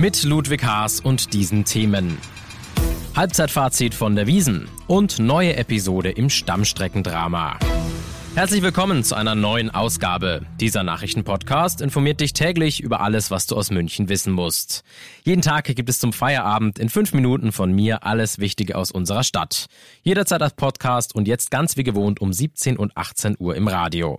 Mit Ludwig Haas und diesen Themen. Halbzeitfazit von der Wiesen und neue Episode im Stammstreckendrama. Herzlich willkommen zu einer neuen Ausgabe. Dieser Nachrichtenpodcast informiert dich täglich über alles, was du aus München wissen musst. Jeden Tag gibt es zum Feierabend in fünf Minuten von mir alles Wichtige aus unserer Stadt. Jederzeit als Podcast und jetzt ganz wie gewohnt um 17 und 18 Uhr im Radio.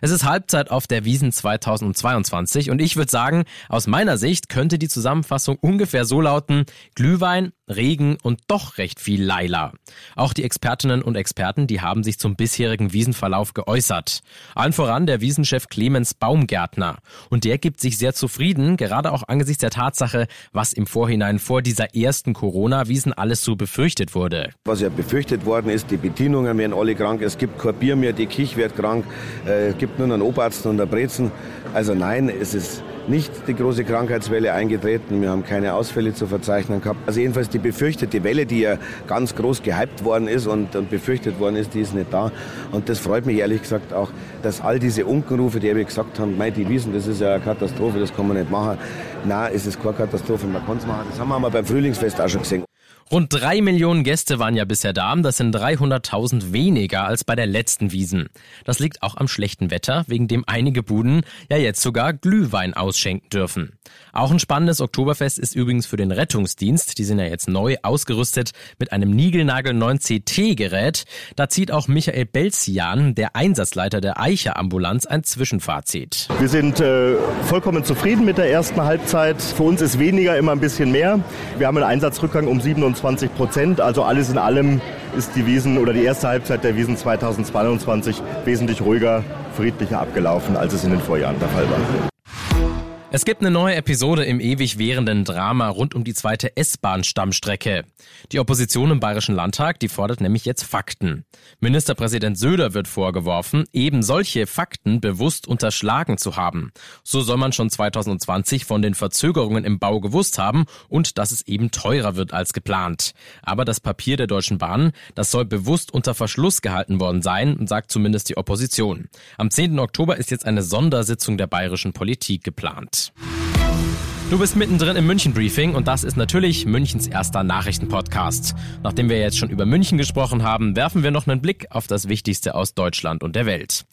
Es ist Halbzeit auf der Wiesen 2022 und ich würde sagen, aus meiner Sicht könnte die Zusammenfassung ungefähr so lauten, Glühwein, Regen und doch recht viel Laila. Auch die Expertinnen und Experten, die haben sich zum bisherigen Wiesenverlauf geäußert. Allen voran der Wiesenchef Clemens Baumgärtner. Und der gibt sich sehr zufrieden, gerade auch angesichts der Tatsache, was im Vorhinein vor dieser ersten Corona-Wiesen alles so befürchtet wurde. Was ja befürchtet worden ist, die Bedienungen werden alle krank, es gibt kein Bier mehr, die Kich wird krank, äh, es gibt nur einen Oberarzt und einen Brezen. Also nein, es ist nicht die große Krankheitswelle eingetreten. Wir haben keine Ausfälle zu verzeichnen gehabt. Also jedenfalls die befürchtete Welle, die ja ganz groß gehypt worden ist und, und befürchtet worden ist, die ist nicht da. Und das freut mich ehrlich gesagt auch, dass all diese Unkenrufe, die wir gesagt haben, mei, die wissen, das ist ja eine Katastrophe, das kann man nicht machen. Nein, es ist keine Katastrophe, man kann es machen. Das haben wir aber beim Frühlingsfest auch schon gesehen. Rund drei Millionen Gäste waren ja bisher da. Das sind 300.000 weniger als bei der letzten Wiesen. Das liegt auch am schlechten Wetter, wegen dem einige Buden ja jetzt sogar Glühwein ausschenken dürfen. Auch ein spannendes Oktoberfest ist übrigens für den Rettungsdienst. Die sind ja jetzt neu ausgerüstet mit einem niegelnagelneuen CT-Gerät. Da zieht auch Michael Belzian, der Einsatzleiter der Eicher Ambulanz, ein Zwischenfazit. Wir sind äh, vollkommen zufrieden mit der ersten Halbzeit. Für uns ist weniger immer ein bisschen mehr. Wir haben einen Einsatzrückgang um 27 25 Prozent. Also alles in allem ist die Wiesen oder die erste Halbzeit der Wiesen 2022 wesentlich ruhiger, friedlicher abgelaufen, als es in den Vorjahren der Fall war. Es gibt eine neue Episode im ewig währenden Drama rund um die zweite S-Bahn-Stammstrecke. Die Opposition im Bayerischen Landtag, die fordert nämlich jetzt Fakten. Ministerpräsident Söder wird vorgeworfen, eben solche Fakten bewusst unterschlagen zu haben. So soll man schon 2020 von den Verzögerungen im Bau gewusst haben und dass es eben teurer wird als geplant. Aber das Papier der Deutschen Bahn, das soll bewusst unter Verschluss gehalten worden sein, sagt zumindest die Opposition. Am 10. Oktober ist jetzt eine Sondersitzung der bayerischen Politik geplant. Du bist mittendrin im München Briefing und das ist natürlich Münchens erster Nachrichtenpodcast. Nachdem wir jetzt schon über München gesprochen haben, werfen wir noch einen Blick auf das Wichtigste aus Deutschland und der Welt.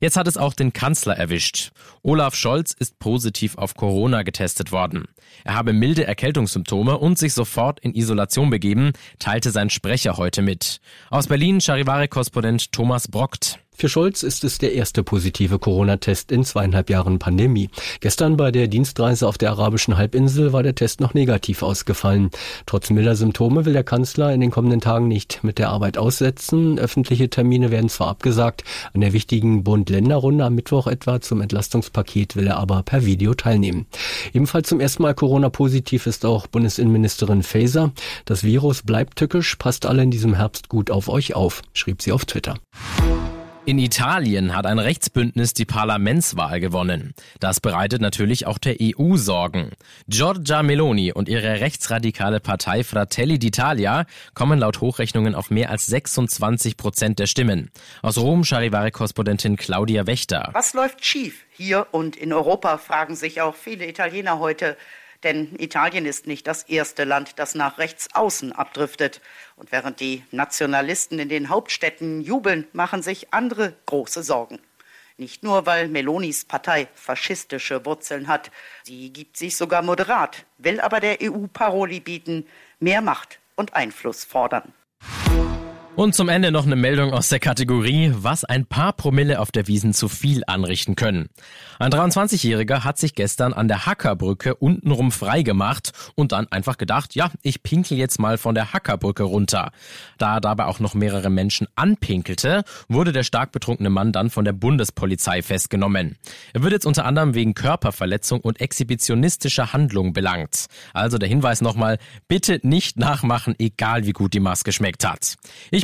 Jetzt hat es auch den Kanzler erwischt. Olaf Scholz ist positiv auf Corona getestet worden. Er habe milde Erkältungssymptome und sich sofort in Isolation begeben, teilte sein Sprecher heute mit. Aus Berlin Charivari-Korrespondent Thomas Brockt. Für Scholz ist es der erste positive Corona-Test in zweieinhalb Jahren Pandemie. Gestern bei der Dienstreise auf der arabischen Halbinsel war der Test noch negativ ausgefallen. Trotz milder Symptome will der Kanzler in den kommenden Tagen nicht mit der Arbeit aussetzen. Öffentliche Termine werden zwar abgesagt, an der wichtigen Bund-Länder-Runde am Mittwoch etwa zum Entlastungspaket will er aber per Video teilnehmen. Ebenfalls zum ersten Mal Corona-positiv ist auch Bundesinnenministerin Faeser. Das Virus bleibt tückisch, passt alle in diesem Herbst gut auf euch auf, schrieb sie auf Twitter. In Italien hat ein Rechtsbündnis die Parlamentswahl gewonnen. Das bereitet natürlich auch der EU Sorgen. Giorgia Meloni und ihre rechtsradikale Partei Fratelli d'Italia kommen laut Hochrechnungen auf mehr als 26 Prozent der Stimmen. Aus Rom Charivari-Korrespondentin Claudia Wächter. Was läuft schief? Hier und in Europa fragen sich auch viele Italiener heute. Denn Italien ist nicht das erste Land, das nach rechts außen abdriftet. Und während die Nationalisten in den Hauptstädten jubeln, machen sich andere große Sorgen. Nicht nur, weil Melonis Partei faschistische Wurzeln hat, sie gibt sich sogar moderat, will aber der EU Paroli bieten, mehr Macht und Einfluss fordern. Und zum Ende noch eine Meldung aus der Kategorie, was ein paar Promille auf der Wiesen zu viel anrichten können. Ein 23-Jähriger hat sich gestern an der Hackerbrücke untenrum freigemacht und dann einfach gedacht, ja, ich pinkel jetzt mal von der Hackerbrücke runter. Da er dabei auch noch mehrere Menschen anpinkelte, wurde der stark betrunkene Mann dann von der Bundespolizei festgenommen. Er wird jetzt unter anderem wegen Körperverletzung und exhibitionistischer Handlung belangt. Also der Hinweis nochmal, bitte nicht nachmachen, egal wie gut die Maske schmeckt hat. Ich